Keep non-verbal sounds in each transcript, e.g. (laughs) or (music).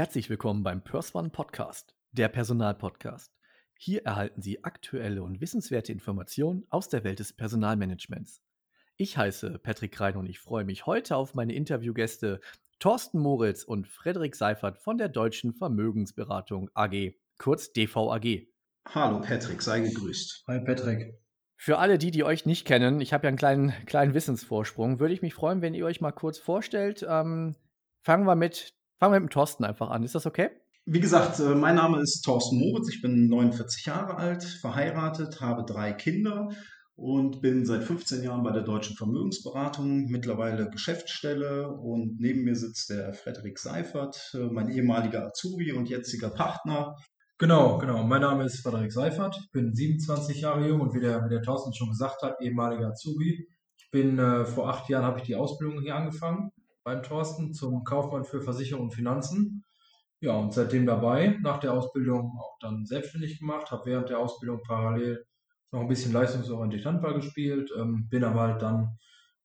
Herzlich willkommen beim PersOne Podcast, der Personalpodcast. Hier erhalten Sie aktuelle und wissenswerte Informationen aus der Welt des Personalmanagements. Ich heiße Patrick Rein und ich freue mich heute auf meine Interviewgäste Thorsten Moritz und Frederik Seifert von der Deutschen Vermögensberatung AG, kurz DVAG. Hallo Patrick, sei gegrüßt. Hi Patrick. Für alle die, die euch nicht kennen, ich habe ja einen kleinen, kleinen Wissensvorsprung, würde ich mich freuen, wenn ihr euch mal kurz vorstellt. Ähm, fangen wir mit Fangen wir mit dem Thorsten einfach an. Ist das okay? Wie gesagt, äh, mein Name ist Thorsten Moritz. Ich bin 49 Jahre alt, verheiratet, habe drei Kinder und bin seit 15 Jahren bei der Deutschen Vermögensberatung, mittlerweile Geschäftsstelle. Und neben mir sitzt der Frederik Seifert, äh, mein ehemaliger Azubi und jetziger Partner. Genau, genau. Mein Name ist Frederik Seifert. Ich bin 27 Jahre jung und wie der, wie der Thorsten schon gesagt hat, ehemaliger Azubi. Ich bin äh, vor acht Jahren habe ich die Ausbildung hier angefangen beim Thorsten zum Kaufmann für Versicherung und Finanzen. Ja, und seitdem dabei, nach der Ausbildung auch dann selbstständig gemacht, habe während der Ausbildung parallel noch ein bisschen leistungsorientiert Handball gespielt, ähm, bin aber halt dann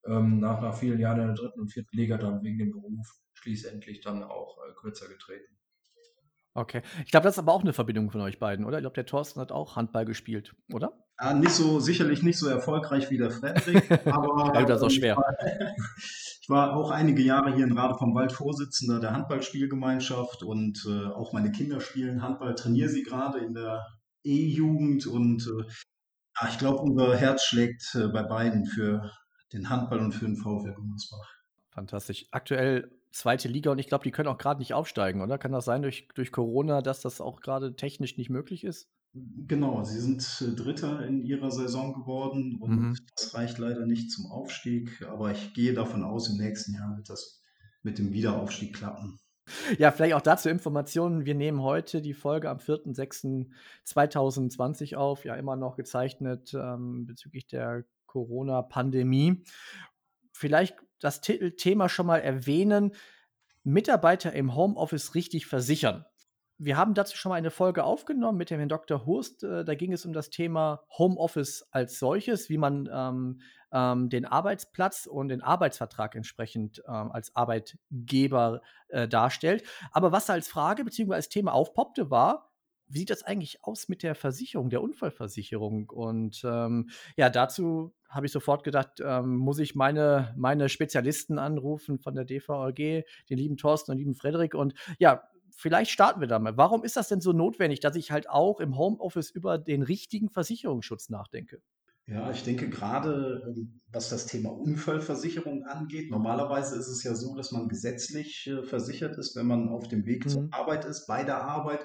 ähm, nach, nach vielen Jahren in der dritten und vierten Liga dann wegen dem Beruf schließlich dann auch äh, kürzer getreten. Okay. Ich glaube, das ist aber auch eine Verbindung von euch beiden, oder? Ich glaube, der Thorsten hat auch Handball gespielt, oder? Ja, nicht so, sicherlich nicht so erfolgreich wie der Frederik, (laughs) aber. ja, das ist auch schwer. (laughs) Ich war auch einige Jahre hier in Rade vom Wald Vorsitzender der Handballspielgemeinschaft und äh, auch meine Kinder spielen Handball, trainiere sie gerade in der E-Jugend und äh, ja, ich glaube, unser Herz schlägt äh, bei beiden für den Handball und für den VfL Gummersbach. Fantastisch. Aktuell zweite Liga und ich glaube, die können auch gerade nicht aufsteigen, oder? Kann das sein durch, durch Corona, dass das auch gerade technisch nicht möglich ist? Genau, sie sind äh, Dritter in ihrer Saison geworden und mhm. das reicht leider nicht zum Aufstieg, aber ich gehe davon aus, im nächsten Jahr wird das mit dem Wiederaufstieg klappen. Ja, vielleicht auch dazu Informationen. Wir nehmen heute die Folge am 4.6.2020 auf, ja immer noch gezeichnet ähm, bezüglich der Corona-Pandemie. Vielleicht das Thema schon mal erwähnen. Mitarbeiter im Homeoffice richtig versichern wir haben dazu schon mal eine Folge aufgenommen mit dem Herrn Dr. Hurst. Äh, da ging es um das Thema Homeoffice als solches, wie man ähm, ähm, den Arbeitsplatz und den Arbeitsvertrag entsprechend ähm, als Arbeitgeber äh, darstellt. Aber was als Frage bzw. als Thema aufpoppte, war, wie sieht das eigentlich aus mit der Versicherung, der Unfallversicherung? Und ähm, ja, dazu habe ich sofort gedacht, ähm, muss ich meine, meine Spezialisten anrufen von der DVAG, den lieben Thorsten und lieben Frederik. Und ja, vielleicht starten wir damit. Warum ist das denn so notwendig, dass ich halt auch im Homeoffice über den richtigen Versicherungsschutz nachdenke? Ja, ich denke gerade, ähm, was das Thema Unfallversicherung angeht, normalerweise ist es ja so, dass man gesetzlich äh, versichert ist, wenn man auf dem Weg mhm. zur Arbeit ist, bei der Arbeit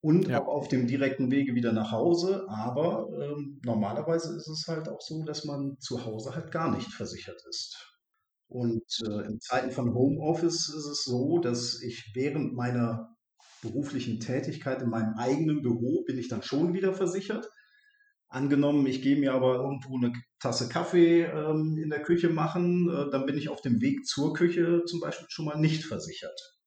und ja. auch auf dem direkten Wege wieder nach Hause. Aber ähm, normalerweise ist es halt auch so, dass man zu Hause halt gar nicht versichert ist. Und äh, in Zeiten von Homeoffice ist es so, dass ich während meiner beruflichen Tätigkeit in meinem eigenen Büro bin ich dann schon wieder versichert. Angenommen, ich gehe mir aber irgendwo eine Tasse Kaffee ähm, in der Küche machen, äh, dann bin ich auf dem Weg zur Küche zum Beispiel schon mal nicht versichert.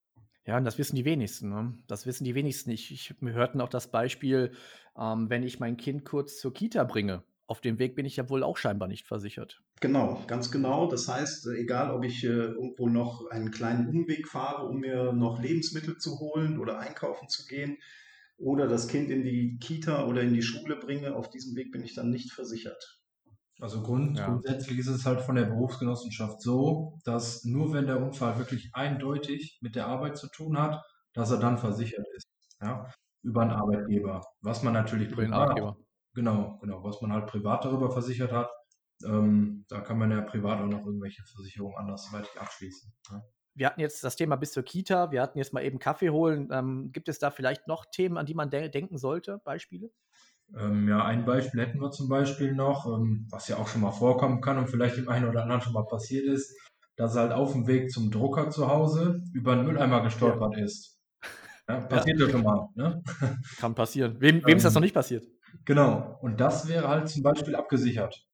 Ja, und das wissen die wenigsten. Ne? Das wissen die wenigsten. Ich, ich, wir hörten auch das Beispiel, ähm, wenn ich mein Kind kurz zur Kita bringe auf dem Weg bin ich ja wohl auch scheinbar nicht versichert. Genau, ganz genau. Das heißt, egal ob ich äh, irgendwo noch einen kleinen Umweg fahre, um mir noch Lebensmittel zu holen oder einkaufen zu gehen oder das Kind in die Kita oder in die Schule bringe, auf diesem Weg bin ich dann nicht versichert. Also grund, ja. grundsätzlich ist es halt von der Berufsgenossenschaft so, dass nur wenn der Unfall wirklich eindeutig mit der Arbeit zu tun hat, dass er dann versichert ist. Ja? Über einen Arbeitgeber. Was man natürlich über den Arbeitgeber. Genau, genau. Was man halt privat darüber versichert hat, ähm, da kann man ja privat auch noch irgendwelche Versicherungen andersweitig abschließen. Ja. Wir hatten jetzt das Thema bis zur Kita, wir hatten jetzt mal eben Kaffee holen. Ähm, gibt es da vielleicht noch Themen, an die man de denken sollte? Beispiele? Ähm, ja, ein Beispiel hätten wir zum Beispiel noch, ähm, was ja auch schon mal vorkommen kann und vielleicht dem einen oder anderen schon mal passiert ist, dass er halt auf dem Weg zum Drucker zu Hause über einen Mülleimer gestolpert ja. ist. (laughs) Ja, passiert ja schon mal. Ne? Kann passieren. Wem, wem ist das ähm, noch nicht passiert? Genau. Und das wäre halt zum Beispiel abgesichert.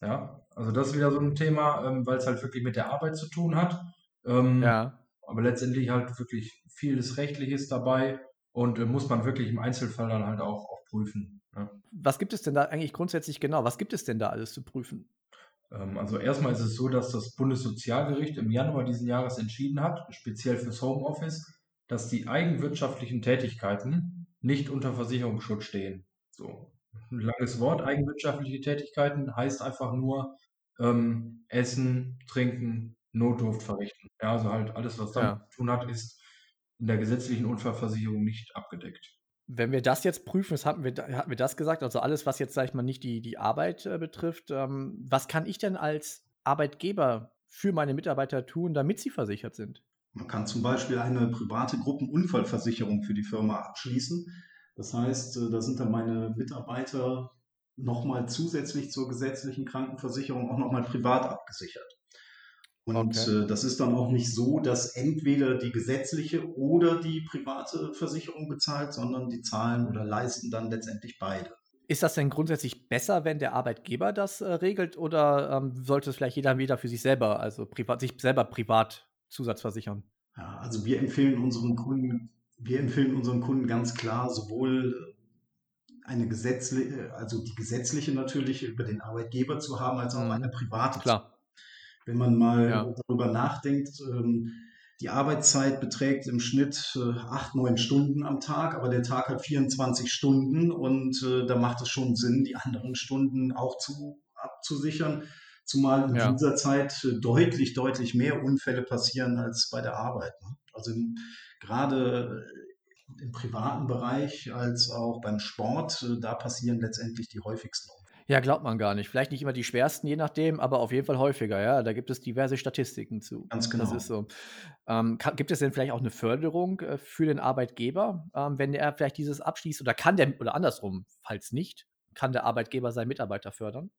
Ja, also das ist wieder so ein Thema, ähm, weil es halt wirklich mit der Arbeit zu tun hat. Ähm, ja. Aber letztendlich halt wirklich vieles Rechtliches dabei und äh, muss man wirklich im Einzelfall dann halt auch, auch prüfen. Ja. Was gibt es denn da eigentlich grundsätzlich genau? Was gibt es denn da alles zu prüfen? Ähm, also erstmal ist es so, dass das Bundessozialgericht im Januar diesen Jahres entschieden hat, speziell fürs Homeoffice, dass die eigenwirtschaftlichen Tätigkeiten nicht unter Versicherungsschutz stehen. So. Ein langes Wort, eigenwirtschaftliche Tätigkeiten heißt einfach nur ähm, Essen, Trinken, Notdurft verrichten. Ja, also halt alles, was damit ja. zu tun hat, ist in der gesetzlichen Unfallversicherung nicht abgedeckt. Wenn wir das jetzt prüfen, das hatten wir, hatten wir das gesagt, also alles, was jetzt, sag ich mal, nicht die, die Arbeit äh, betrifft, ähm, was kann ich denn als Arbeitgeber für meine Mitarbeiter tun, damit sie versichert sind? Man kann zum Beispiel eine private Gruppenunfallversicherung für die Firma abschließen. Das heißt, äh, da sind dann meine Mitarbeiter nochmal zusätzlich zur gesetzlichen Krankenversicherung auch nochmal privat abgesichert. Und okay. äh, das ist dann auch nicht so, dass entweder die gesetzliche oder die private Versicherung bezahlt, sondern die zahlen oder leisten dann letztendlich beide. Ist das denn grundsätzlich besser, wenn der Arbeitgeber das äh, regelt oder ähm, sollte es vielleicht jeder wieder für sich selber, also privat, sich selber privat zusatzversichern? Ja, also wir empfehlen unseren Kunden, wir empfehlen unseren Kunden ganz klar sowohl eine gesetzliche, also die gesetzliche natürlich über den Arbeitgeber zu haben, als auch mhm. eine private. Klar. Wenn man mal ja. darüber nachdenkt, ähm, die Arbeitszeit beträgt im Schnitt äh, acht, neun Stunden am Tag, aber der Tag hat 24 Stunden und äh, da macht es schon Sinn, die anderen Stunden auch zu, abzusichern, zumal in ja. dieser Zeit äh, deutlich, deutlich mehr Unfälle passieren als bei der Arbeit. Ne? Also gerade im privaten Bereich als auch beim Sport, da passieren letztendlich die häufigsten Unfälle. Ja, glaubt man gar nicht. Vielleicht nicht immer die schwersten, je nachdem, aber auf jeden Fall häufiger, ja. Da gibt es diverse Statistiken zu. Ganz genau. Das ist so. Ähm, kann, gibt es denn vielleicht auch eine Förderung äh, für den Arbeitgeber, ähm, wenn er vielleicht dieses abschließt? Oder kann der, oder andersrum, falls nicht, kann der Arbeitgeber seinen Mitarbeiter fördern?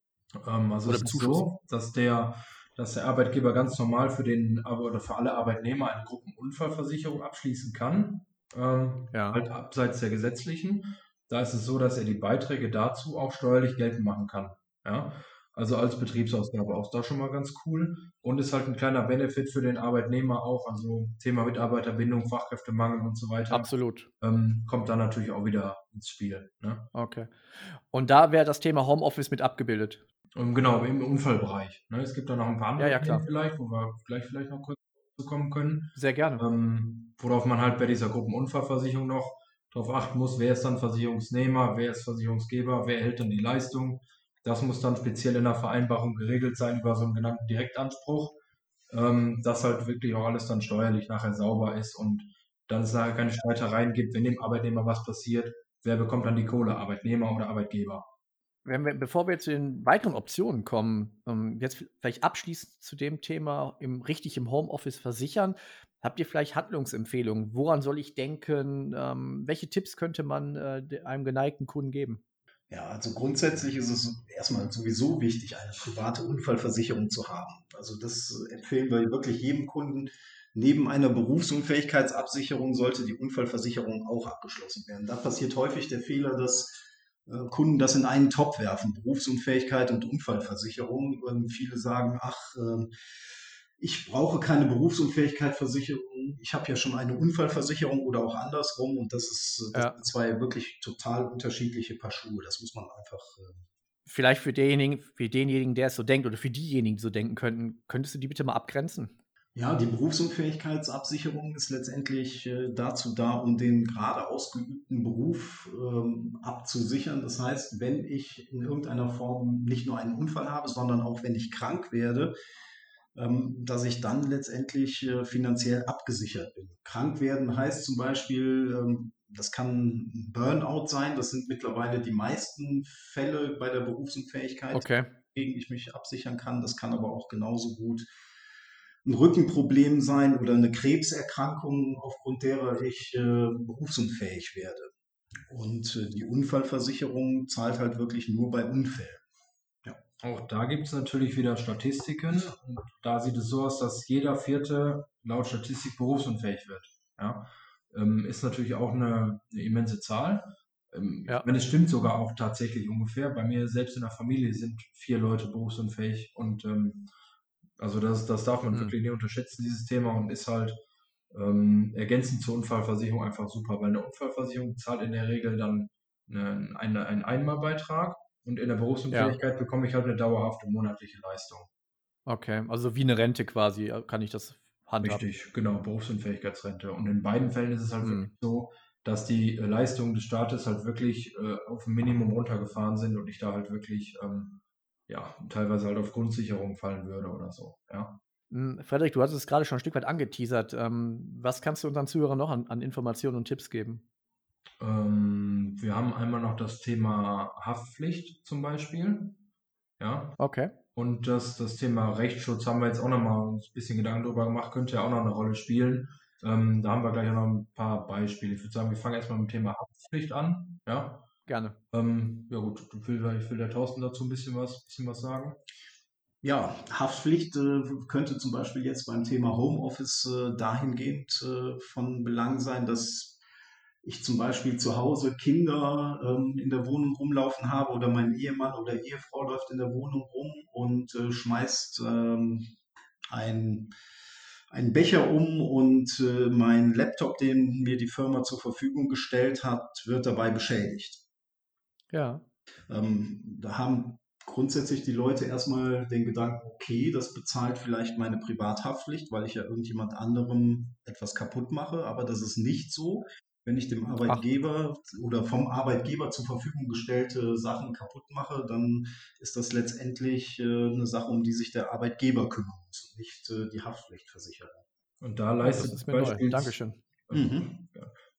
Ähm, also oder es ist so, dass der, dass der Arbeitgeber ganz normal für den oder für alle Arbeitnehmer eine Gruppenunfallversicherung abschließen kann. Ähm, ja. Halt abseits der gesetzlichen. Da ist es so, dass er die Beiträge dazu auch steuerlich geltend machen kann. Ja? Also als Betriebsausgabe auch da schon mal ganz cool. Und ist halt ein kleiner Benefit für den Arbeitnehmer auch. Also Thema Mitarbeiterbindung, Fachkräftemangel und so weiter. Absolut. Ähm, kommt da natürlich auch wieder ins Spiel. Ne? Okay. Und da wäre das Thema Homeoffice mit abgebildet. Und ähm, genau, im Unfallbereich. Ne? Es gibt da noch ein paar andere ja, ja, vielleicht, wo wir gleich vielleicht noch kurz zu kommen können. Sehr gerne. Ähm, worauf man halt bei dieser Gruppenunfallversicherung noch darauf achten muss, wer ist dann Versicherungsnehmer, wer ist Versicherungsgeber, wer erhält dann die Leistung. Das muss dann speziell in der Vereinbarung geregelt sein über so einen genannten Direktanspruch, ähm, dass halt wirklich auch alles dann steuerlich nachher sauber ist und dann es nachher keine Streitereien gibt, wenn dem Arbeitnehmer was passiert, wer bekommt dann die Kohle, Arbeitnehmer oder Arbeitgeber. Wir, bevor wir zu den weiteren Optionen kommen, ähm, jetzt vielleicht abschließend zu dem Thema im, richtig im Homeoffice versichern. Habt ihr vielleicht Handlungsempfehlungen? Woran soll ich denken? Ähm, welche Tipps könnte man äh, einem geneigten Kunden geben? Ja, also grundsätzlich ist es erstmal sowieso wichtig, eine private Unfallversicherung zu haben. Also das empfehlen wir wirklich jedem Kunden. Neben einer Berufsunfähigkeitsabsicherung sollte die Unfallversicherung auch abgeschlossen werden. Da passiert häufig der Fehler, dass äh, Kunden das in einen Topf werfen, Berufsunfähigkeit und Unfallversicherung. Und viele sagen, ach, äh, ich brauche keine Berufsunfähigkeitsversicherung, ich habe ja schon eine Unfallversicherung oder auch andersrum und das ist das ja. zwei wirklich total unterschiedliche Paar Schuhe. Das muss man einfach. Äh Vielleicht für denjenigen, für denjenigen, der es so denkt oder für diejenigen, die so denken könnten, könntest du die bitte mal abgrenzen? Ja, die Berufsunfähigkeitsabsicherung ist letztendlich äh, dazu da, um den gerade ausgeübten Beruf ähm, abzusichern. Das heißt, wenn ich in irgendeiner Form nicht nur einen Unfall habe, sondern auch wenn ich krank werde, dass ich dann letztendlich äh, finanziell abgesichert bin. Krank werden heißt zum Beispiel, ähm, das kann Burnout sein, das sind mittlerweile die meisten Fälle bei der Berufsunfähigkeit, okay. gegen ich mich absichern kann. Das kann aber auch genauso gut ein Rückenproblem sein oder eine Krebserkrankung, aufgrund derer ich äh, berufsunfähig werde. Und äh, die Unfallversicherung zahlt halt wirklich nur bei Unfällen. Auch da gibt es natürlich wieder Statistiken. Und da sieht es so aus, dass jeder Vierte laut Statistik berufsunfähig wird. Ja? Ähm, ist natürlich auch eine, eine immense Zahl. Ähm, ja. Wenn es stimmt sogar auch tatsächlich ungefähr. Bei mir selbst in der Familie sind vier Leute berufsunfähig und ähm, also das, das darf man mhm. wirklich nicht unterschätzen, dieses Thema und ist halt ähm, ergänzend zur Unfallversicherung einfach super, weil eine Unfallversicherung zahlt in der Regel dann eine, eine, einen Einmalbeitrag und in der Berufsunfähigkeit ja. bekomme ich halt eine dauerhafte monatliche Leistung. Okay, also wie eine Rente quasi, äh, kann ich das handhabt. Richtig, genau, Berufsunfähigkeitsrente. Und in beiden Fällen ist es halt mhm. so, dass die äh, Leistungen des Staates halt wirklich äh, auf ein Minimum runtergefahren sind und ich da halt wirklich ähm, ja, teilweise halt auf Grundsicherung fallen würde oder so, ja. Hm, Frederik, du hast es gerade schon ein Stück weit angeteasert. Ähm, was kannst du unseren Zuhörern noch an, an Informationen und Tipps geben? Ähm, wir haben einmal noch das Thema Haftpflicht zum Beispiel. Ja. Okay. Und das, das Thema Rechtsschutz haben wir jetzt auch noch mal ein bisschen Gedanken darüber gemacht, könnte ja auch noch eine Rolle spielen. Ähm, da haben wir gleich noch ein paar Beispiele. Ich würde sagen, wir fangen erstmal mit dem Thema Haftpflicht an. Ja. Gerne. Ähm, ja gut, will, will der Thorsten dazu ein bisschen was, bisschen was sagen? Ja, Haftpflicht äh, könnte zum Beispiel jetzt beim Thema Homeoffice äh, dahingehend äh, von Belang sein, dass ich zum Beispiel zu Hause Kinder ähm, in der Wohnung rumlaufen habe oder mein Ehemann oder Ehefrau läuft in der Wohnung rum und äh, schmeißt ähm, ein, einen Becher um und äh, mein Laptop, den mir die Firma zur Verfügung gestellt hat, wird dabei beschädigt. Ja. Ähm, da haben grundsätzlich die Leute erstmal den Gedanken, okay, das bezahlt vielleicht meine Privathaftpflicht, weil ich ja irgendjemand anderem etwas kaputt mache, aber das ist nicht so. Wenn ich dem Arbeitgeber Ach. oder vom Arbeitgeber zur Verfügung gestellte Sachen kaputt mache, dann ist das letztendlich äh, eine Sache, um die sich der Arbeitgeber kümmern muss, nicht äh, die Haftpflichtversicherung. Und da leistet das ist mir neu. Dankeschön. Mhm.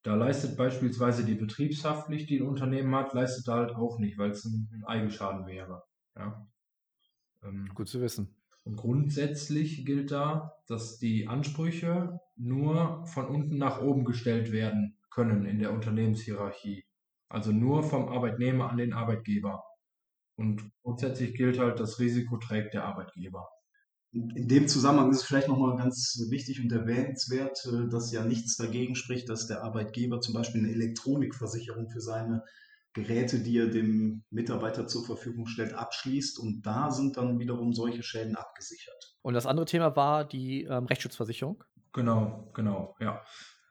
Da leistet beispielsweise die Betriebshaftpflicht, die ein Unternehmen hat, leistet da halt auch nicht, weil es ein, ein Eigenschaden wäre. Ja. Ähm, Gut zu wissen. Und grundsätzlich gilt da, dass die Ansprüche nur von unten nach oben gestellt werden können in der Unternehmenshierarchie. Also nur vom Arbeitnehmer an den Arbeitgeber. Und grundsätzlich gilt halt, das Risiko trägt der Arbeitgeber. In dem Zusammenhang ist es vielleicht nochmal ganz wichtig und erwähnenswert, äh, dass ja nichts dagegen spricht, dass der Arbeitgeber zum Beispiel eine Elektronikversicherung für seine Geräte, die er dem Mitarbeiter zur Verfügung stellt, abschließt. Und da sind dann wiederum solche Schäden abgesichert. Und das andere Thema war die ähm, Rechtsschutzversicherung? Genau, genau, ja.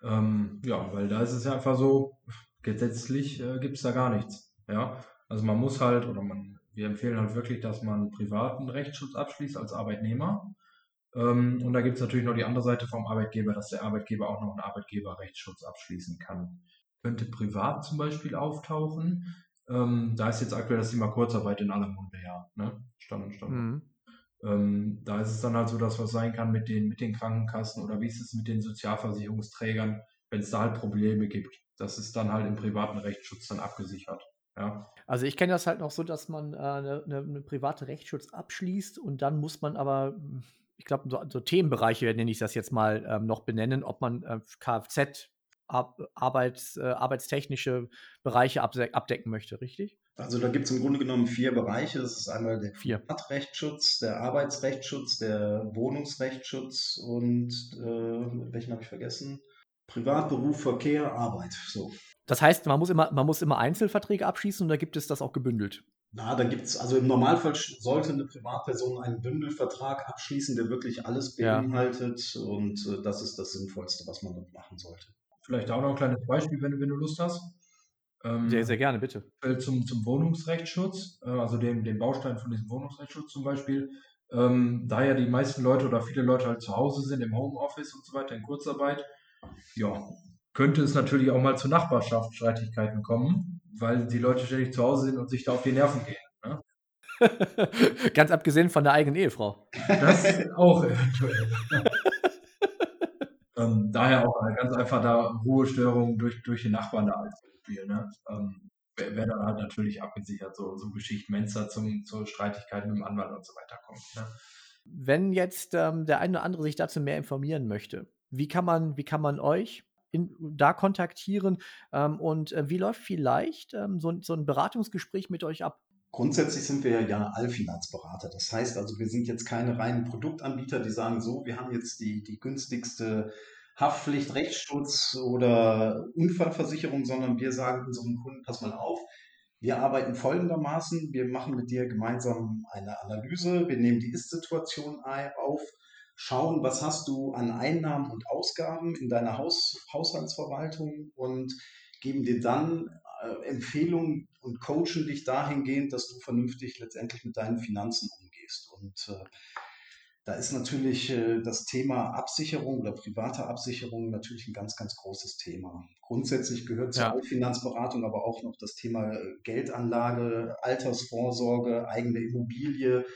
Ähm, ja, weil da ist es ja einfach so, gesetzlich äh, gibt es da gar nichts. Ja, also man muss halt, oder man, wir empfehlen halt wirklich, dass man privaten Rechtsschutz abschließt als Arbeitnehmer. Ähm, und da gibt es natürlich noch die andere Seite vom Arbeitgeber, dass der Arbeitgeber auch noch einen Arbeitgeberrechtsschutz abschließen kann. Könnte privat zum Beispiel auftauchen. Ähm, da ist jetzt aktuell das Thema Kurzarbeit in aller Munde, ja. Ne? Stand und Stand. Mhm. Ähm, da ist es dann halt so, dass was sein kann mit den, mit den Krankenkassen oder wie ist es mit den Sozialversicherungsträgern, wenn es da halt Probleme gibt. Das ist dann halt im privaten Rechtsschutz dann abgesichert. Ja. Also ich kenne das halt noch so, dass man eine äh, ne, ne private Rechtsschutz abschließt und dann muss man aber, ich glaube, so, so, Themenbereiche, nenne ich das jetzt mal, ähm, noch benennen, ob man äh, Kfz, Ar Arbeits, äh, arbeitstechnische Bereiche abdecken möchte, richtig? Also da gibt es im Grunde genommen vier Bereiche. Das ist einmal der Privatrechtsschutz, der Arbeitsrechtsschutz, der Wohnungsrechtsschutz und äh, welchen habe ich vergessen? Privatberuf, Verkehr, Arbeit. So. Das heißt, man muss immer, man muss immer Einzelverträge abschließen und da gibt es das auch gebündelt. Na, da gibt es, also im Normalfall sollte eine Privatperson einen Bündelvertrag abschließen, der wirklich alles beinhaltet ja. und äh, das ist das Sinnvollste, was man dort machen sollte. Vielleicht auch noch ein kleines Beispiel, wenn, wenn du Lust hast. Ähm, sehr, sehr gerne, bitte. Zum, zum Wohnungsrechtsschutz, äh, also dem, dem Baustein von diesem Wohnungsrechtsschutz zum Beispiel. Ähm, da ja die meisten Leute oder viele Leute halt zu Hause sind, im Homeoffice und so weiter, in Kurzarbeit, ja, könnte es natürlich auch mal zu Nachbarschaftsstreitigkeiten kommen, weil die Leute ständig zu Hause sind und sich da auf die Nerven gehen. Ne? (laughs) Ganz abgesehen von der eigenen Ehefrau. Das auch eventuell. (laughs) ähm, daher auch ganz einfach da Ruhestörungen durch, durch die Nachbarn da Beispiel. Ne? Ähm, Wäre dann halt natürlich abgesichert, so, so Geschichten, wenn es da zum, zur Streitigkeit mit dem Anwalt und so weiter kommt. Ne? Wenn jetzt ähm, der eine oder andere sich dazu mehr informieren möchte, wie kann man, wie kann man euch in, da kontaktieren ähm, und äh, wie läuft vielleicht ähm, so, so ein Beratungsgespräch mit euch ab? Grundsätzlich sind wir ja Allfinanzberater. Das heißt also, wir sind jetzt keine reinen Produktanbieter, die sagen so, wir haben jetzt die, die günstigste Haftpflicht, Rechtsschutz oder Unfallversicherung, sondern wir sagen unseren Kunden, pass mal auf, wir arbeiten folgendermaßen, wir machen mit dir gemeinsam eine Analyse, wir nehmen die Ist-Situation auf, schauen, was hast du an Einnahmen und Ausgaben in deiner Haus Haushaltsverwaltung und geben dir dann äh, Empfehlungen und coachen dich dahingehend, dass du vernünftig letztendlich mit deinen Finanzen umgehst. Und äh, da ist natürlich äh, das Thema Absicherung oder private Absicherung natürlich ein ganz, ganz großes Thema. Grundsätzlich gehört zur ja. Finanzberatung aber auch noch das Thema äh, Geldanlage, Altersvorsorge, eigene Immobilie.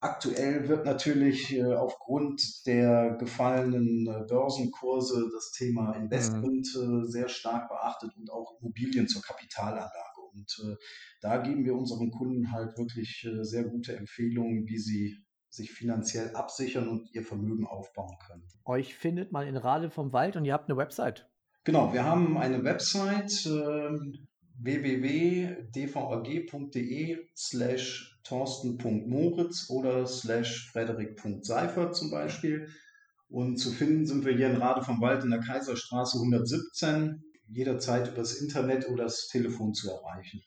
Aktuell wird natürlich äh, aufgrund der gefallenen Börsenkurse das Thema Investment mhm. sehr stark beachtet und auch Immobilien zur Kapitalanlage. Und da geben wir unseren Kunden halt wirklich sehr gute Empfehlungen, wie sie sich finanziell absichern und ihr Vermögen aufbauen können. Euch findet man in Rade vom Wald und ihr habt eine Website. Genau, wir haben eine Website äh, www.dvag.de slash torsten.moritz oder slash frederik.seifert zum Beispiel. Und zu finden sind wir hier in Rade vom Wald in der Kaiserstraße 117, jederzeit übers Internet oder das Telefon zu erreichen.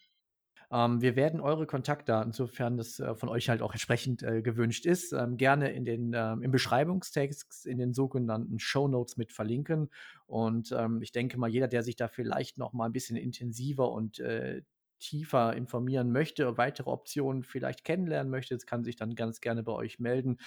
Ähm, wir werden eure Kontaktdaten, sofern das äh, von euch halt auch entsprechend äh, gewünscht ist, ähm, gerne in den, ähm, im Beschreibungstext in den sogenannten Show Notes mit verlinken. Und ähm, ich denke mal, jeder, der sich da vielleicht noch mal ein bisschen intensiver und äh, tiefer informieren möchte, weitere Optionen vielleicht kennenlernen möchte, kann sich dann ganz gerne bei euch melden.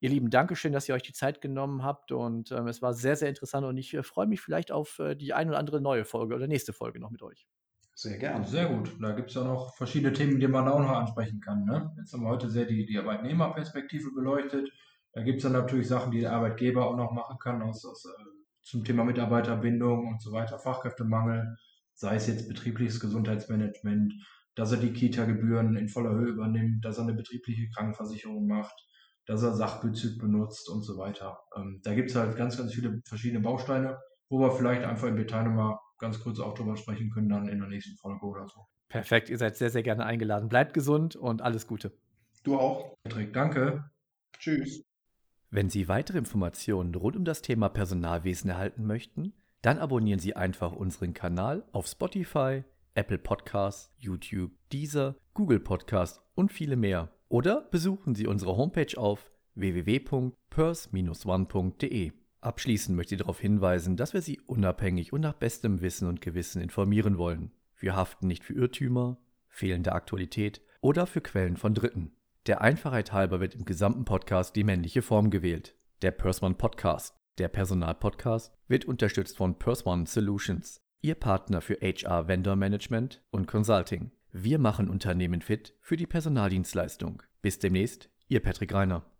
Ihr Lieben, Dankeschön, dass ihr euch die Zeit genommen habt und ähm, es war sehr, sehr interessant und ich äh, freue mich vielleicht auf äh, die ein oder andere neue Folge oder nächste Folge noch mit euch. Sehr gerne. Sehr gut. Da gibt es ja noch verschiedene Themen, die man auch noch ansprechen kann. Ne? Jetzt haben wir heute sehr die, die Arbeitnehmerperspektive beleuchtet. Da gibt es dann natürlich Sachen, die der Arbeitgeber auch noch machen kann, aus, aus, äh, zum Thema Mitarbeiterbindung und so weiter, Fachkräftemangel, sei es jetzt betriebliches Gesundheitsmanagement, dass er die Kita-Gebühren in voller Höhe übernimmt, dass er eine betriebliche Krankenversicherung macht, dass er Sachbezug benutzt und so weiter. Ähm, da gibt es halt ganz, ganz viele verschiedene Bausteine, wo wir vielleicht einfach im Detail nochmal ganz kurz auch drüber sprechen können, dann in der nächsten Folge oder so. Perfekt, ihr seid sehr, sehr gerne eingeladen. Bleibt gesund und alles Gute. Du auch. Patrick, danke. Tschüss. Wenn Sie weitere Informationen rund um das Thema Personalwesen erhalten möchten, dann abonnieren Sie einfach unseren Kanal auf Spotify, Apple Podcasts, YouTube, Deezer, Google Podcasts und viele mehr. Oder besuchen Sie unsere Homepage auf www.pers-one.de. Abschließend möchte ich darauf hinweisen, dass wir Sie unabhängig und nach bestem Wissen und Gewissen informieren wollen. Wir haften nicht für Irrtümer, fehlende Aktualität oder für Quellen von Dritten. Der Einfachheit halber wird im gesamten Podcast die männliche Form gewählt. Der Perswan Podcast, der Personalpodcast, wird unterstützt von Perswan Solutions, Ihr Partner für HR Vendor Management und Consulting. Wir machen Unternehmen fit für die Personaldienstleistung. Bis demnächst, Ihr Patrick Reiner.